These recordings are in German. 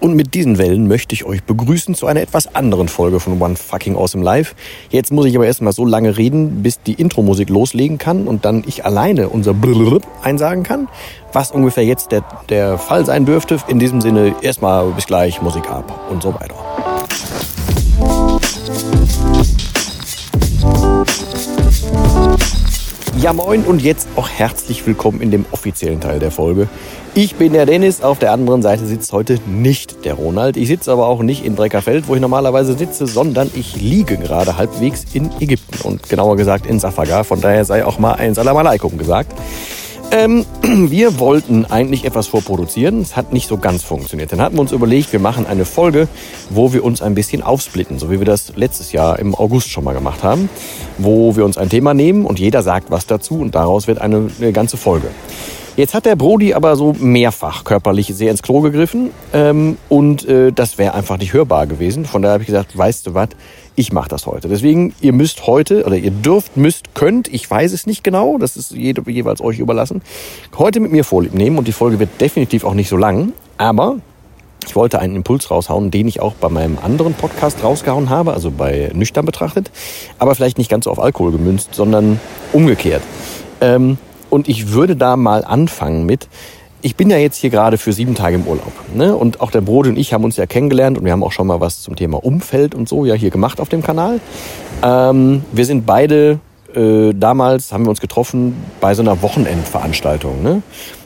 Und mit diesen Wellen möchte ich euch begrüßen zu einer etwas anderen Folge von One Fucking Awesome Live. Jetzt muss ich aber erstmal so lange reden, bis die Intro-Musik loslegen kann und dann ich alleine unser Blub einsagen kann, was ungefähr jetzt der, der Fall sein dürfte. In diesem Sinne erstmal bis gleich Musik ab und so weiter. Ja moin und jetzt auch herzlich willkommen in dem offiziellen Teil der Folge. Ich bin der Dennis, auf der anderen Seite sitzt heute nicht der Ronald. Ich sitze aber auch nicht in Breckerfeld, wo ich normalerweise sitze, sondern ich liege gerade halbwegs in Ägypten und genauer gesagt in Safaga. Von daher sei auch mal ein Salam Aleikum gesagt. Ähm, wir wollten eigentlich etwas vorproduzieren. Es hat nicht so ganz funktioniert. Dann hatten wir uns überlegt, wir machen eine Folge, wo wir uns ein bisschen aufsplitten, so wie wir das letztes Jahr im August schon mal gemacht haben, wo wir uns ein Thema nehmen und jeder sagt was dazu und daraus wird eine, eine ganze Folge. Jetzt hat der Brody aber so mehrfach körperlich sehr ins Klo gegriffen ähm, und äh, das wäre einfach nicht hörbar gewesen. Von daher habe ich gesagt, weißt du was, ich mache das heute. Deswegen, ihr müsst heute, oder ihr dürft, müsst, könnt, ich weiß es nicht genau, das ist jede, jeweils euch überlassen, heute mit mir Vorlieb nehmen und die Folge wird definitiv auch nicht so lang, aber ich wollte einen Impuls raushauen, den ich auch bei meinem anderen Podcast rausgehauen habe, also bei Nüchtern betrachtet, aber vielleicht nicht ganz so auf Alkohol gemünzt, sondern umgekehrt. Ähm, und ich würde da mal anfangen mit, ich bin ja jetzt hier gerade für sieben Tage im Urlaub. Ne? Und auch der Brode und ich haben uns ja kennengelernt und wir haben auch schon mal was zum Thema Umfeld und so ja hier gemacht auf dem Kanal. Ähm, wir sind beide, äh, damals haben wir uns getroffen bei so einer Wochenendveranstaltung. Ne?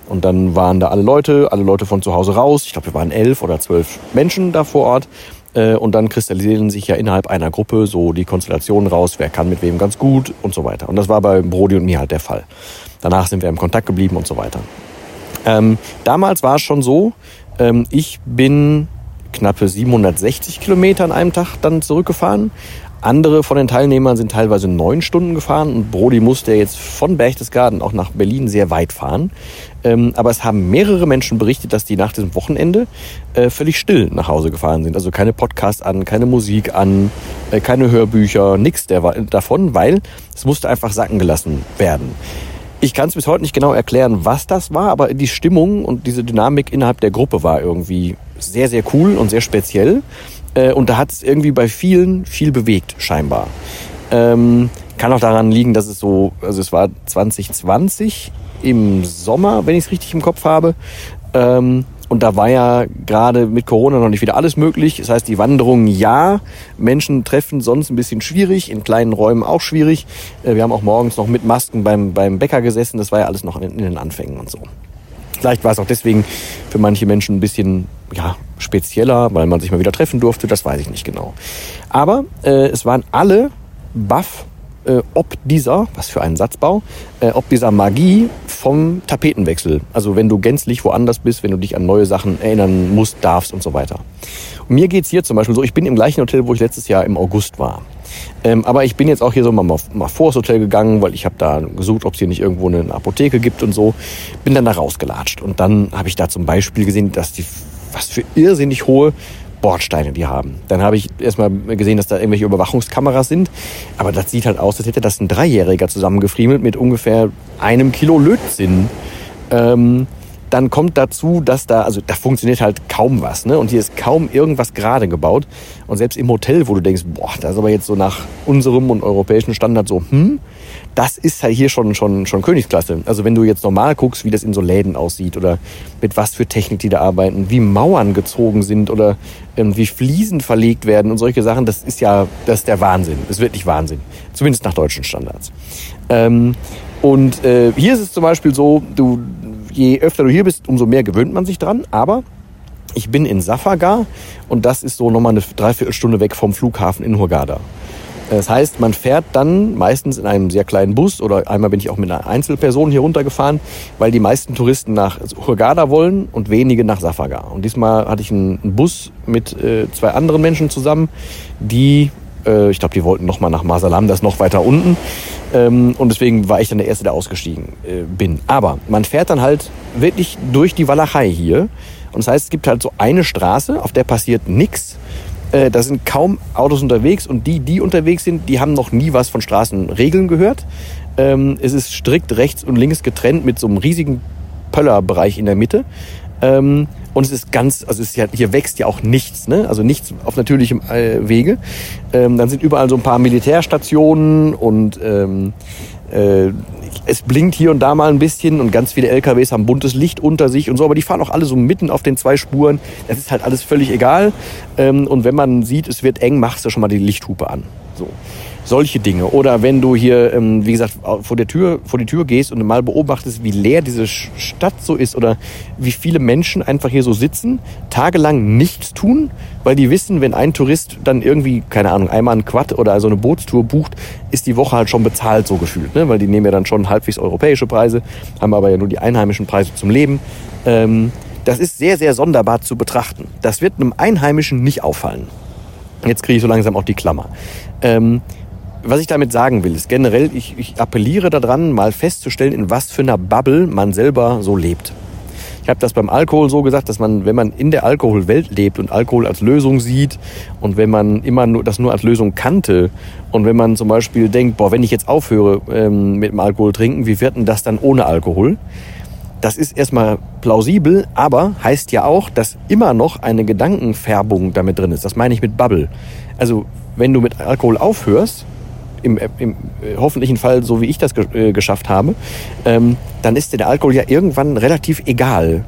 Und dann waren da alle Leute, alle Leute von zu Hause raus. Ich glaube, wir waren elf oder zwölf Menschen da vor Ort. Äh, und dann kristallisieren sich ja innerhalb einer Gruppe so die Konstellationen raus, wer kann mit wem ganz gut und so weiter. Und das war bei Brody und mir halt der Fall. Danach sind wir im Kontakt geblieben und so weiter. Ähm, damals war es schon so, ähm, ich bin knappe 760 Kilometer an einem Tag dann zurückgefahren. Andere von den Teilnehmern sind teilweise neun Stunden gefahren und Brody musste jetzt von Berchtesgaden auch nach Berlin sehr weit fahren. Ähm, aber es haben mehrere Menschen berichtet, dass die nach diesem Wochenende äh, völlig still nach Hause gefahren sind. Also keine Podcasts an, keine Musik an, äh, keine Hörbücher, nichts davon, weil es musste einfach sacken gelassen werden. Ich kann es bis heute nicht genau erklären, was das war, aber die Stimmung und diese Dynamik innerhalb der Gruppe war irgendwie sehr, sehr cool und sehr speziell. Äh, und da hat es irgendwie bei vielen viel bewegt, scheinbar. Ähm, kann auch daran liegen, dass es so, also es war 2020 im Sommer, wenn ich es richtig im Kopf habe. Ähm, und da war ja gerade mit Corona noch nicht wieder alles möglich. Das heißt, die Wanderungen ja, Menschen treffen sonst ein bisschen schwierig, in kleinen Räumen auch schwierig. Äh, wir haben auch morgens noch mit Masken beim, beim Bäcker gesessen. Das war ja alles noch in, den Anfängen und so. Vielleicht war es auch deswegen für manche Menschen ein bisschen ja, spezieller, weil man sich mal wieder treffen durfte. Das weiß ich nicht genau. Aber äh, es waren alle baff äh, ob dieser, was für ein Satzbau, äh, ob dieser Magie vom Tapetenwechsel, also wenn du gänzlich woanders bist, wenn du dich an neue Sachen erinnern musst, darfst und so weiter. Und mir geht's hier zum Beispiel so, ich bin im gleichen Hotel, wo ich letztes Jahr im August war. Ähm, aber ich bin jetzt auch hier so mal, mal vor das Hotel gegangen, weil ich habe da gesucht, ob es hier nicht irgendwo eine Apotheke gibt und so. Bin dann da rausgelatscht. Und dann habe ich da zum Beispiel gesehen, dass die was für irrsinnig hohe Bordsteine die haben. Dann habe ich erstmal gesehen, dass da irgendwelche Überwachungskameras sind. Aber das sieht halt aus, als hätte das ein Dreijähriger zusammengefriemelt mit ungefähr einem Kilo Lötzinn. Ähm, dann kommt dazu, dass da, also da funktioniert halt kaum was, ne? Und hier ist kaum irgendwas gerade gebaut. Und selbst im Hotel, wo du denkst, boah, das ist aber jetzt so nach unserem und europäischen Standard so, hm, das ist halt hier schon, schon, schon Königsklasse. Also wenn du jetzt normal guckst, wie das in so Läden aussieht oder mit was für Technik die da arbeiten, wie Mauern gezogen sind oder ähm, wie Fliesen verlegt werden und solche Sachen, das ist ja, das ist der Wahnsinn. Das ist wirklich Wahnsinn. Zumindest nach deutschen Standards. Ähm, und äh, hier ist es zum Beispiel so, du, je öfter du hier bist, umso mehr gewöhnt man sich dran. Aber ich bin in Safaga und das ist so nochmal eine Dreiviertelstunde weg vom Flughafen in Hurghada. Das heißt, man fährt dann meistens in einem sehr kleinen Bus oder einmal bin ich auch mit einer Einzelperson hier runtergefahren, weil die meisten Touristen nach Hurghada wollen und wenige nach Safaga. Und diesmal hatte ich einen Bus mit äh, zwei anderen Menschen zusammen, die, äh, ich glaube, die wollten nochmal nach Masalam, das noch weiter unten. Ähm, und deswegen war ich dann der Erste, der ausgestiegen äh, bin. Aber man fährt dann halt wirklich durch die Walachei hier. Und das heißt, es gibt halt so eine Straße, auf der passiert nichts äh, da sind kaum Autos unterwegs und die, die unterwegs sind, die haben noch nie was von Straßenregeln gehört. Ähm, es ist strikt rechts und links getrennt mit so einem riesigen Pöllerbereich in der Mitte. Ähm, Und es ist ganz, also es ist ja, hier wächst ja auch nichts, ne? also nichts auf natürlichem äh, Wege. Ähm, dann sind überall so ein paar Militärstationen und ähm, äh, es blinkt hier und da mal ein bisschen und ganz viele LKWs haben buntes Licht unter sich und so, aber die fahren auch alle so mitten auf den zwei Spuren. Das ist halt alles völlig egal. Ähm, und wenn man sieht, es wird eng, machst du schon mal die Lichthupe an. So solche Dinge. Oder wenn du hier, ähm, wie gesagt, vor der Tür, vor die Tür gehst und mal beobachtest, wie leer diese Stadt so ist oder wie viele Menschen einfach hier so sitzen, tagelang nichts tun, weil die wissen, wenn ein Tourist dann irgendwie, keine Ahnung, einmal ein Quad oder so eine Bootstour bucht, ist die Woche halt schon bezahlt, so gefühlt. Ne? Weil die nehmen ja dann schon halbwegs europäische Preise, haben aber ja nur die einheimischen Preise zum Leben. Ähm, das ist sehr, sehr sonderbar zu betrachten. Das wird einem Einheimischen nicht auffallen. Jetzt kriege ich so langsam auch die Klammer. Ähm, was ich damit sagen will, ist generell, ich, ich appelliere daran, mal festzustellen, in was für einer Bubble man selber so lebt. Ich habe das beim Alkohol so gesagt, dass man, wenn man in der Alkoholwelt lebt und Alkohol als Lösung sieht und wenn man immer nur das nur als Lösung kannte und wenn man zum Beispiel denkt, boah, wenn ich jetzt aufhöre ähm, mit dem Alkohol trinken, wie wird denn das dann ohne Alkohol? Das ist erstmal plausibel, aber heißt ja auch, dass immer noch eine Gedankenfärbung damit drin ist. Das meine ich mit Bubble. Also wenn du mit Alkohol aufhörst, im, im äh, hoffentlichen Fall, so wie ich das äh, geschafft habe, ähm, dann ist dir der Alkohol ja irgendwann relativ egal.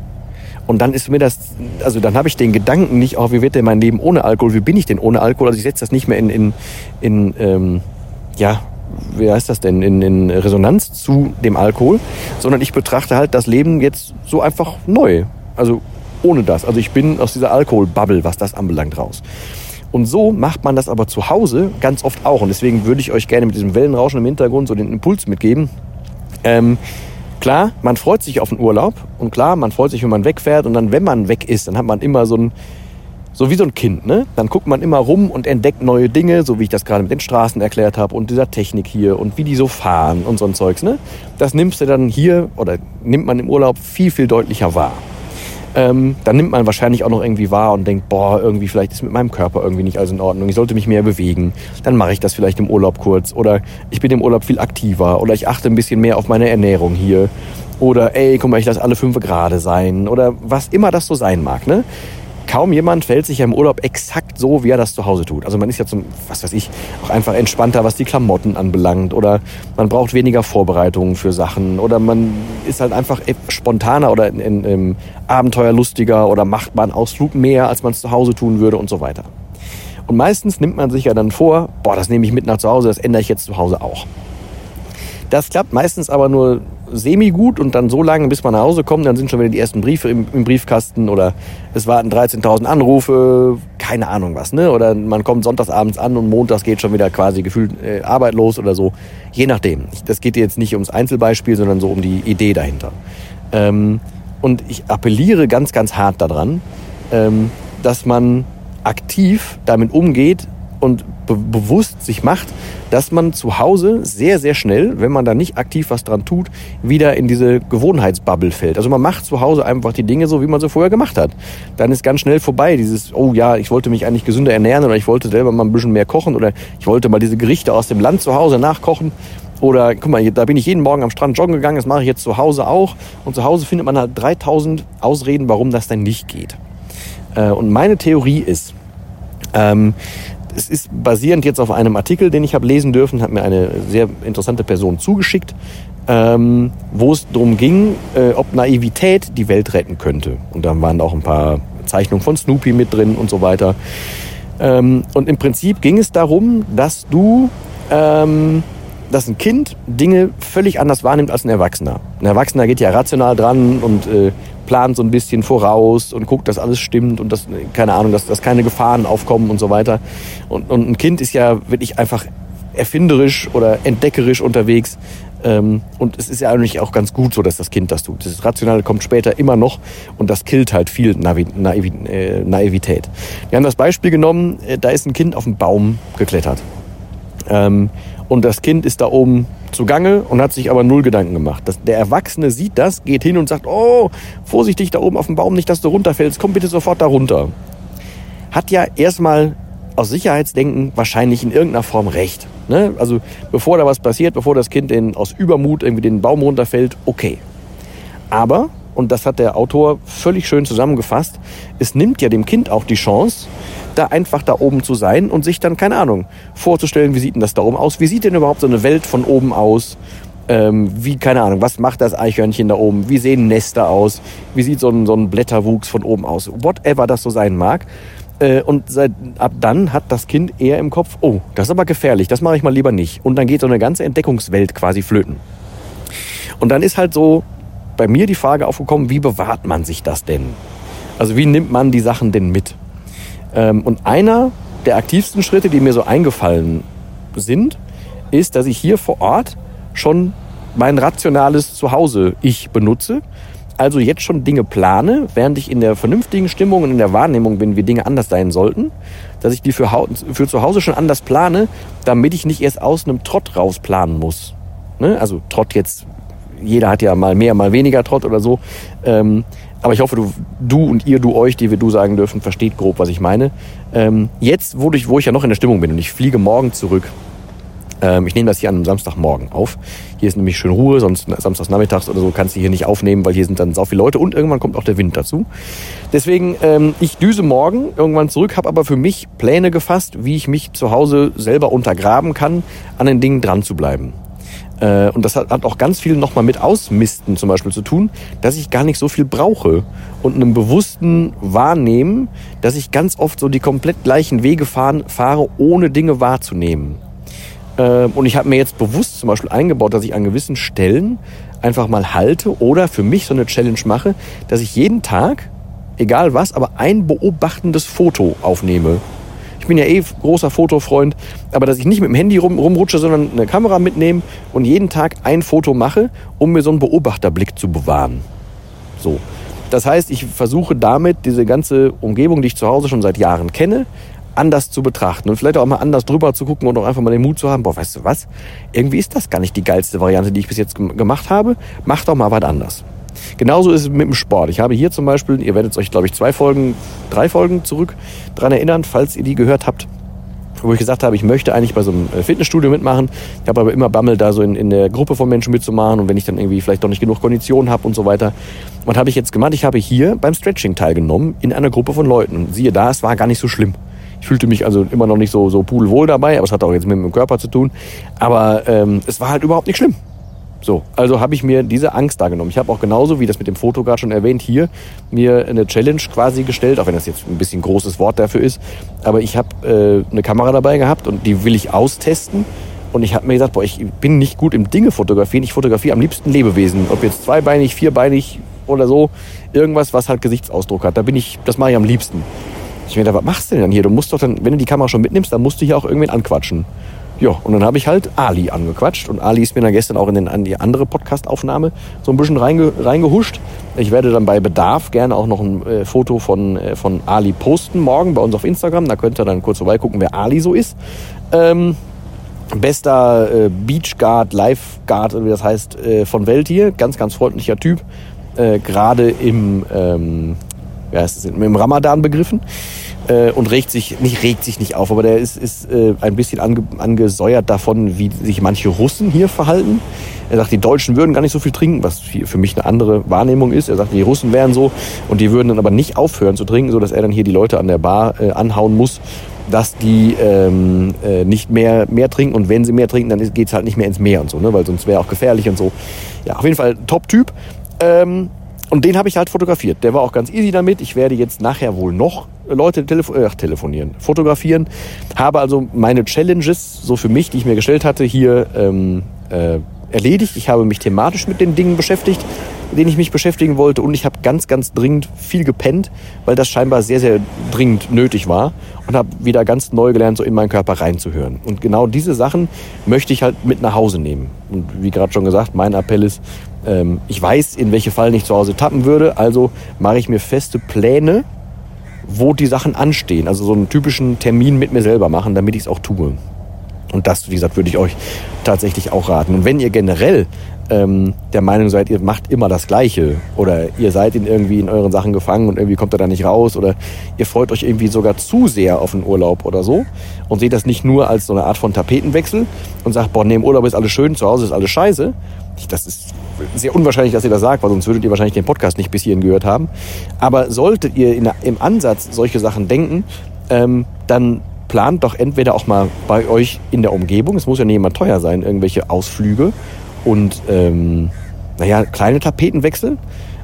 Und dann ist mir das, also dann habe ich den Gedanken nicht, oh, wie wird denn mein Leben ohne Alkohol, wie bin ich denn ohne Alkohol? Also ich setze das nicht mehr in, in, in ähm, ja, wie heißt das denn, in, in Resonanz zu dem Alkohol, sondern ich betrachte halt das Leben jetzt so einfach neu. Also ohne das. Also ich bin aus dieser Alkoholbubble, was das anbelangt, raus. Und so macht man das aber zu Hause ganz oft auch. Und deswegen würde ich euch gerne mit diesem Wellenrauschen im Hintergrund so den Impuls mitgeben. Ähm, klar, man freut sich auf den Urlaub und klar, man freut sich, wenn man wegfährt und dann, wenn man weg ist, dann hat man immer so ein, so wie so ein Kind, ne? Dann guckt man immer rum und entdeckt neue Dinge, so wie ich das gerade mit den Straßen erklärt habe und dieser Technik hier und wie die so fahren und so ein Zeugs, ne? Das nimmst du dann hier oder nimmt man im Urlaub viel, viel deutlicher wahr ähm, dann nimmt man wahrscheinlich auch noch irgendwie wahr und denkt, boah, irgendwie vielleicht ist mit meinem Körper irgendwie nicht alles in Ordnung, ich sollte mich mehr bewegen. Dann mache ich das vielleicht im Urlaub kurz oder ich bin im Urlaub viel aktiver oder ich achte ein bisschen mehr auf meine Ernährung hier. Oder ey, guck mal, ich lasse alle fünf gerade sein oder was immer das so sein mag. Ne? Kaum jemand fällt sich ja im Urlaub exakt so, wie er das zu Hause tut. Also man ist ja zum, was weiß ich, auch einfach entspannter, was die Klamotten anbelangt oder man braucht weniger Vorbereitungen für Sachen oder man ist halt einfach spontaner oder in, in, in abenteuerlustiger oder macht einen Ausflug mehr, als man es zu Hause tun würde und so weiter. Und meistens nimmt man sich ja dann vor, boah, das nehme ich mit nach zu Hause, das ändere ich jetzt zu Hause auch. Das klappt meistens aber nur semi-gut und dann so lange, bis man nach Hause kommt, dann sind schon wieder die ersten Briefe im, im Briefkasten oder es warten 13.000 Anrufe, keine Ahnung was, ne? Oder man kommt sonntagsabends an und montags geht schon wieder quasi gefühlt äh, Arbeit oder so. Je nachdem. Das geht jetzt nicht ums Einzelbeispiel, sondern so um die Idee dahinter. Ähm, und ich appelliere ganz, ganz hart daran, ähm, dass man aktiv damit umgeht, und be bewusst sich macht, dass man zu Hause sehr, sehr schnell, wenn man da nicht aktiv was dran tut, wieder in diese Gewohnheitsbubble fällt. Also man macht zu Hause einfach die Dinge so, wie man sie vorher gemacht hat. Dann ist ganz schnell vorbei dieses, oh ja, ich wollte mich eigentlich gesünder ernähren oder ich wollte selber mal ein bisschen mehr kochen oder ich wollte mal diese Gerichte aus dem Land zu Hause nachkochen. Oder guck mal, da bin ich jeden Morgen am Strand joggen gegangen, das mache ich jetzt zu Hause auch. Und zu Hause findet man halt 3000 Ausreden, warum das denn nicht geht. Äh, und meine Theorie ist, ähm, es ist basierend jetzt auf einem Artikel, den ich habe lesen dürfen, hat mir eine sehr interessante Person zugeschickt, ähm, wo es darum ging, äh, ob Naivität die Welt retten könnte. Und dann waren auch ein paar Zeichnungen von Snoopy mit drin und so weiter. Ähm, und im Prinzip ging es darum, dass du, ähm, dass ein Kind Dinge völlig anders wahrnimmt als ein Erwachsener. Ein Erwachsener geht ja rational dran und äh, plant so ein bisschen voraus und guckt, dass alles stimmt und dass, keine Ahnung, dass, dass keine Gefahren aufkommen und so weiter. Und, und ein Kind ist ja wirklich einfach erfinderisch oder entdeckerisch unterwegs. Ähm, und es ist ja eigentlich auch ganz gut so, dass das Kind das tut. Das Rationale kommt später immer noch und das killt halt viel Navi Naiv äh, Naivität. Wir haben das Beispiel genommen, äh, da ist ein Kind auf einen Baum geklettert. Ähm, und das Kind ist da oben zugange und hat sich aber null Gedanken gemacht. Das, der Erwachsene sieht das, geht hin und sagt, oh, vorsichtig da oben auf dem Baum, nicht, dass du runterfällst, komm bitte sofort da runter. Hat ja erstmal aus Sicherheitsdenken wahrscheinlich in irgendeiner Form recht. Ne? Also bevor da was passiert, bevor das Kind den, aus Übermut irgendwie den Baum runterfällt, okay. Aber und das hat der Autor völlig schön zusammengefasst, es nimmt ja dem Kind auch die Chance, da einfach da oben zu sein und sich dann, keine Ahnung, vorzustellen, wie sieht denn das da oben aus? Wie sieht denn überhaupt so eine Welt von oben aus? Ähm, wie, keine Ahnung, was macht das Eichhörnchen da oben? Wie sehen Nester aus? Wie sieht so ein, so ein Blätterwuchs von oben aus? Whatever das so sein mag. Äh, und seit, ab dann hat das Kind eher im Kopf, oh, das ist aber gefährlich, das mache ich mal lieber nicht. Und dann geht so eine ganze Entdeckungswelt quasi flöten. Und dann ist halt so bei mir die Frage aufgekommen, wie bewahrt man sich das denn? Also wie nimmt man die Sachen denn mit? Ähm, und einer der aktivsten Schritte, die mir so eingefallen sind, ist, dass ich hier vor Ort schon mein rationales Zuhause ich benutze. Also jetzt schon Dinge plane, während ich in der vernünftigen Stimmung und in der Wahrnehmung bin, wie Dinge anders sein sollten, dass ich die für, für zu Hause schon anders plane, damit ich nicht erst aus einem Trott raus planen muss. Ne? Also Trott jetzt, jeder hat ja mal mehr, mal weniger Trott oder so. Ähm, aber ich hoffe, du, du und ihr, du euch, die wir du sagen dürfen, versteht grob, was ich meine. Ähm, jetzt, wo ich, wo ich ja noch in der Stimmung bin und ich fliege morgen zurück, ähm, ich nehme das hier an einem Samstagmorgen auf. Hier ist nämlich schön Ruhe, sonst samstags nachmittags oder so kannst du hier nicht aufnehmen, weil hier sind dann so viele Leute und irgendwann kommt auch der Wind dazu. Deswegen, ähm, ich düse morgen irgendwann zurück, habe aber für mich Pläne gefasst, wie ich mich zu Hause selber untergraben kann, an den Dingen dran zu bleiben. Äh, und das hat, auch ganz viel nochmal mit Ausmisten zum Beispiel zu tun, dass ich gar nicht so viel brauche. Und einem bewussten Wahrnehmen, dass ich ganz oft so die komplett gleichen Wege fahren, fahre, ohne Dinge wahrzunehmen. Äh, und ich habe mir jetzt bewusst zum Beispiel eingebaut, dass ich an gewissen Stellen einfach mal halte oder für mich so eine Challenge mache, dass ich jeden Tag, egal was, aber ein beobachtendes Foto aufnehme. Ich bin ja eh großer Fotofreund, aber dass ich nicht mit dem Handy rum, rumrutsche, sondern eine Kamera mitnehme und jeden Tag ein Foto mache, um mir so einen Beobachterblick zu bewahren. So. Das heißt, ich versuche damit diese ganze Umgebung, die ich zu Hause schon seit Jahren kenne, anders zu betrachten und vielleicht auch mal anders drüber zu gucken und auch einfach mal den Mut zu haben, boah, weißt du was, irgendwie ist das gar nicht die geilste Variante, die ich bis jetzt gemacht habe, mach doch mal was anders. Genauso ist es mit dem Sport. Ich habe hier zum Beispiel, ihr werdet euch, glaube ich, zwei Folgen, drei Folgen zurück dran erinnern, falls ihr die gehört habt, wo ich gesagt habe, ich möchte eigentlich bei so einem äh, Fitnessstudio mitmachen. Ich habe aber immer Bammel, da so in, in der Gruppe von Menschen mitzumachen und wenn ich dann irgendwie vielleicht doch nicht genug Konditionen habe und so weiter. Was habe ich jetzt gemacht? Ich habe hier beim Stretching teilgenommen in einer Gruppe von Leuten. Und siehe da, es war gar nicht so schlimm. Ich fühlte mich also immer noch nicht so, so pudelwohl dabei, aber es hat auch jetzt mit dem Körper zu tun. Aber ähm, es war halt überhaupt nicht schlimm. So, also habe ich mir diese Angst da genommen. Ich habe auch genauso, wie das mit dem Foto gerade schon erwähnt, hier mir eine Challenge quasi gestellt, auch wenn das jetzt ein bisschen großes Wort dafür ist. Aber ich habe äh, eine Kamera dabei gehabt und die will ich austesten. Und ich habe mir gesagt, boah, ich bin nicht gut im Dinge fotografieren. Ich fotografiere am liebsten Lebewesen. Ob jetzt zweibeinig, vierbeinig oder so. Irgendwas, was halt Gesichtsausdruck hat. Da bin ich, das mache ich am liebsten. Ich mir gedacht, was machst du denn dann hier? Du musst doch dann, wenn du die Kamera schon mitnimmst, dann musst du hier auch irgendwen anquatschen. Ja, und dann habe ich halt Ali angequatscht und Ali ist mir dann gestern auch in, den, in die andere Podcast-Aufnahme so ein bisschen reinge, reingehuscht. Ich werde dann bei Bedarf gerne auch noch ein äh, Foto von, äh, von Ali posten morgen bei uns auf Instagram. Da könnt ihr dann kurz vorbeigucken, wer Ali so ist. Ähm, bester äh, Beachguard, Lifeguard, wie das heißt, äh, von Welt hier. Ganz, ganz freundlicher Typ. Äh, Gerade im, ähm, ja, ist im Ramadan begriffen äh, und regt sich, nicht regt sich nicht auf, aber der ist, ist äh, ein bisschen ange, angesäuert davon, wie sich manche Russen hier verhalten. Er sagt, die Deutschen würden gar nicht so viel trinken, was für mich eine andere Wahrnehmung ist. Er sagt, die Russen wären so und die würden dann aber nicht aufhören zu trinken, so dass er dann hier die Leute an der Bar äh, anhauen muss, dass die ähm, äh, nicht mehr, mehr trinken und wenn sie mehr trinken, dann geht's halt nicht mehr ins Meer und so, ne? weil sonst wäre auch gefährlich und so. Ja, auf jeden Fall Top-Typ. Ähm, und den habe ich halt fotografiert. Der war auch ganz easy damit. Ich werde jetzt nachher wohl noch Leute telefo äh, telefonieren, fotografieren. Habe also meine Challenges, so für mich, die ich mir gestellt hatte, hier ähm, äh, erledigt. Ich habe mich thematisch mit den Dingen beschäftigt, mit denen ich mich beschäftigen wollte. Und ich habe ganz, ganz dringend viel gepennt, weil das scheinbar sehr, sehr dringend nötig war. Und habe wieder ganz neu gelernt, so in meinen Körper reinzuhören. Und genau diese Sachen möchte ich halt mit nach Hause nehmen. Und wie gerade schon gesagt, mein Appell ist, ähm, ich weiß, in welche Fallen ich zu Hause tappen würde. Also mache ich mir feste Pläne, wo die Sachen anstehen. Also so einen typischen Termin mit mir selber machen, damit ich es auch tue. Und das, wie gesagt, würde ich euch tatsächlich auch raten. Und wenn ihr generell ähm, der Meinung seid, ihr macht immer das Gleiche oder ihr seid in irgendwie in euren Sachen gefangen und irgendwie kommt ihr da nicht raus oder ihr freut euch irgendwie sogar zu sehr auf den Urlaub oder so und seht das nicht nur als so eine Art von Tapetenwechsel und sagt, boah, nee, im Urlaub ist alles schön, zu Hause ist alles scheiße. Das ist sehr unwahrscheinlich, dass ihr das sagt, weil sonst würdet ihr wahrscheinlich den Podcast nicht bis hierhin gehört haben. Aber solltet ihr in, im Ansatz solche Sachen denken, ähm, dann plant doch entweder auch mal bei euch in der Umgebung, es muss ja nicht immer teuer sein, irgendwelche Ausflüge und ähm, naja, kleine Tapetenwechsel.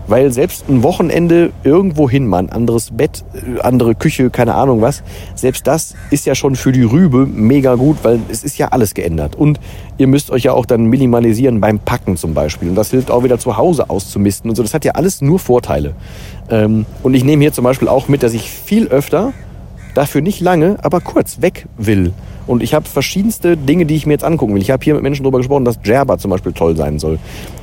Weil selbst ein Wochenende irgendwo hin, mal ein anderes Bett, äh, andere Küche, keine Ahnung was, selbst das ist ja schon für die Rübe mega gut, weil es ist ja alles geändert. Und ihr müsst euch ja auch dann minimalisieren beim Packen zum Beispiel. Und das hilft auch wieder zu Hause auszumisten und so. Das hat ja alles nur Vorteile. Ähm, und ich nehme hier zum Beispiel auch mit, dass ich viel öfter dafür nicht lange, aber kurz weg will. Und ich habe verschiedenste Dinge, die ich mir jetzt angucken will. Ich habe hier mit Menschen darüber gesprochen, dass Djerba zum Beispiel toll sein soll.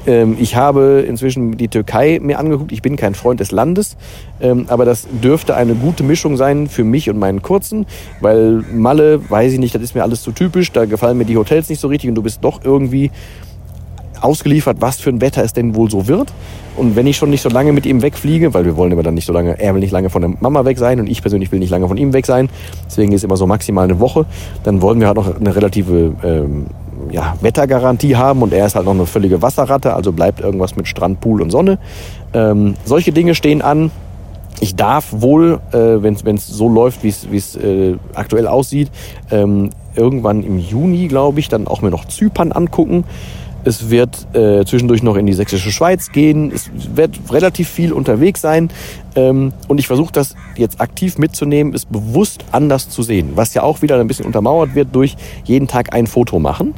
Ähm, ich habe inzwischen die Türkei mir angeguckt. Ich bin kein Freund des Landes, ähm, aber das dürfte eine gute Mischung sein für mich und meinen Kurzen, weil Malle, weiß ich nicht, das ist mir alles zu typisch. Da gefallen mir die Hotels nicht so richtig und du bist doch irgendwie ausgeliefert, was für ein Wetter es denn wohl so wird. Und wenn ich schon nicht so lange mit ihm wegfliege, weil wir wollen immer dann nicht so lange, er will nicht lange von der Mama weg sein und ich persönlich will nicht lange von ihm weg sein, deswegen ist immer so maximal eine Woche, dann wollen wir halt noch eine relative ähm, ja, Wettergarantie haben und er ist halt noch eine völlige Wasserratte, also bleibt irgendwas mit Strand, Pool und Sonne. Ähm, solche Dinge stehen an. Ich darf wohl, äh, wenn es so läuft, wie es äh, aktuell aussieht, ähm, irgendwann im Juni, glaube ich, dann auch mir noch Zypern angucken. Es wird äh, zwischendurch noch in die sächsische Schweiz gehen. Es wird relativ viel unterwegs sein. Ähm, und ich versuche das jetzt aktiv mitzunehmen, es bewusst anders zu sehen. Was ja auch wieder ein bisschen untermauert wird durch jeden Tag ein Foto machen.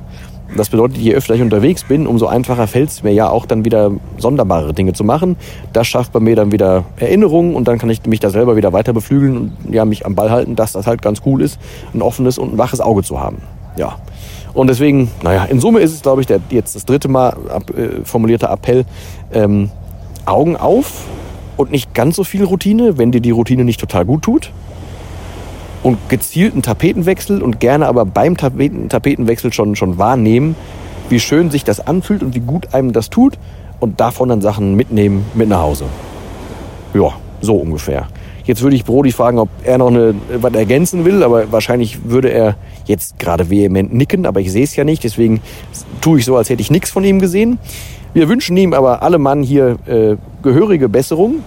Das bedeutet, je öfter ich unterwegs bin, umso einfacher fällt es mir ja auch dann wieder sonderbare Dinge zu machen. Das schafft bei mir dann wieder Erinnerungen und dann kann ich mich da selber wieder weiter beflügeln und ja, mich am Ball halten, dass das halt ganz cool ist, ein offenes und ein waches Auge zu haben. Ja. Und deswegen, naja, in Summe ist es, glaube ich, der jetzt das dritte Mal ab, äh, formulierte Appell, ähm, Augen auf und nicht ganz so viel Routine, wenn dir die Routine nicht total gut tut. Und gezielten Tapetenwechsel und gerne aber beim Tapeten, Tapetenwechsel schon, schon wahrnehmen, wie schön sich das anfühlt und wie gut einem das tut und davon dann Sachen mitnehmen mit nach Hause. Ja, so ungefähr. Jetzt würde ich Brody fragen, ob er noch eine, was ergänzen will, aber wahrscheinlich würde er jetzt gerade vehement nicken, aber ich sehe es ja nicht, deswegen tue ich so, als hätte ich nichts von ihm gesehen. Wir wünschen ihm aber alle Mann hier äh, gehörige Besserung.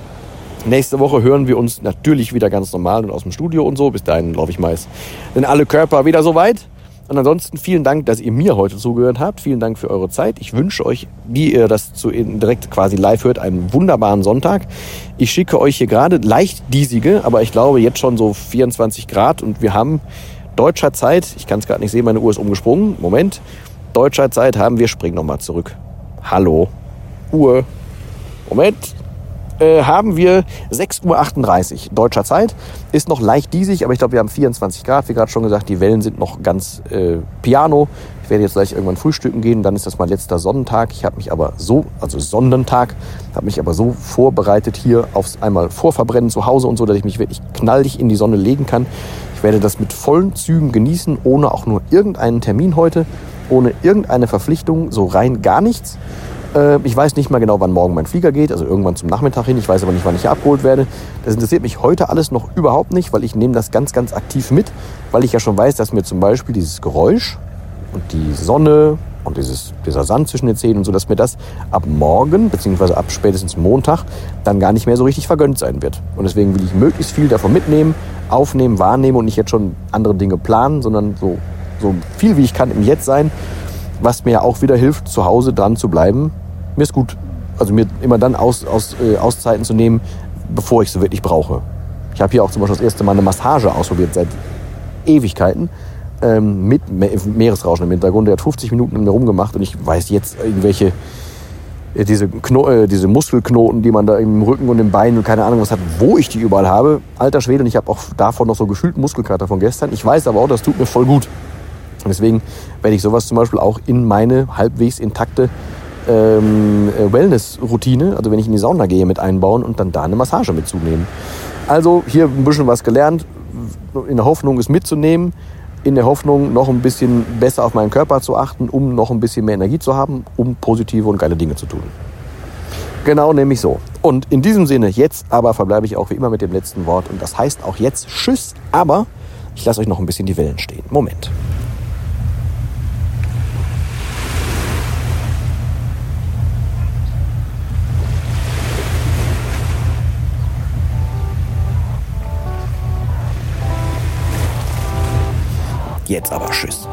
Nächste Woche hören wir uns natürlich wieder ganz normal und aus dem Studio und so. Bis dahin, glaube ich, meist sind alle Körper wieder soweit. Und ansonsten vielen Dank, dass ihr mir heute zugehört habt. Vielen Dank für eure Zeit. Ich wünsche euch, wie ihr das zu, direkt quasi live hört, einen wunderbaren Sonntag. Ich schicke euch hier gerade leicht diesige, aber ich glaube jetzt schon so 24 Grad und wir haben deutscher Zeit, ich kann es gerade nicht sehen, meine Uhr ist umgesprungen. Moment. Deutscher Zeit haben wir, spring nochmal zurück. Hallo. Uhr. Moment. Äh, haben wir 6.38 Uhr deutscher Zeit. Ist noch leicht diesig, aber ich glaube, wir haben 24 Grad, wie gerade schon gesagt. Die Wellen sind noch ganz äh, piano. Ich werde jetzt gleich irgendwann frühstücken gehen. Dann ist das mein letzter Sonnentag. Ich habe mich aber so, also Sonnentag, habe mich aber so vorbereitet hier aufs einmal Vorverbrennen zu Hause und so, dass ich mich wirklich knallig in die Sonne legen kann. Ich werde das mit vollen Zügen genießen, ohne auch nur irgendeinen Termin heute, ohne irgendeine Verpflichtung, so rein gar nichts. Äh, ich weiß nicht mal genau, wann morgen mein Flieger geht, also irgendwann zum Nachmittag hin. Ich weiß aber nicht, wann ich hier abgeholt werde. Das interessiert mich heute alles noch überhaupt nicht, weil ich nehme das ganz, ganz aktiv mit, weil ich ja schon weiß, dass mir zum Beispiel dieses Geräusch und die Sonne und dieses, dieser Sand zwischen den Zähnen und so, dass mir das ab morgen, beziehungsweise ab spätestens Montag, dann gar nicht mehr so richtig vergönnt sein wird. Und deswegen will ich möglichst viel davon mitnehmen, aufnehmen, wahrnehmen und nicht jetzt schon andere Dinge planen, sondern so, so viel wie ich kann im Jetzt sein, was mir auch wieder hilft, zu Hause dran zu bleiben, mir ist gut, also mir immer dann aus, aus, äh, Auszeiten zu nehmen, bevor ich sie wirklich brauche. Ich habe hier auch zum Beispiel das erste Mal eine Massage ausprobiert seit Ewigkeiten ähm, mit Me Meeresrauschen im Hintergrund. Der hat 50 Minuten mit mir rumgemacht und ich weiß jetzt irgendwelche äh, diese, Kno äh, diese Muskelknoten, die man da im Rücken und im Bein und keine Ahnung was hat, wo ich die überall habe. Alter Schwede, und ich habe auch davon noch so gefühlt Muskelkater von gestern. Ich weiß aber auch, das tut mir voll gut. Und deswegen werde ich sowas zum Beispiel auch in meine halbwegs intakte ähm, äh, Wellness-Routine, also wenn ich in die Sauna gehe, mit einbauen und dann da eine Massage mitzunehmen. Also hier ein bisschen was gelernt, in der Hoffnung, es mitzunehmen. in der Hoffnung, noch ein bisschen besser auf meinen Körper zu achten, um noch ein bisschen mehr Energie zu haben, um positive und geile Dinge zu tun. Genau, nämlich so. Und in diesem Sinne, jetzt aber verbleibe ich auch wie immer mit dem letzten Wort. Und das heißt auch jetzt Tschüss, aber ich lasse euch noch ein bisschen die Wellen stehen. Moment. Jetzt aber Tschüss.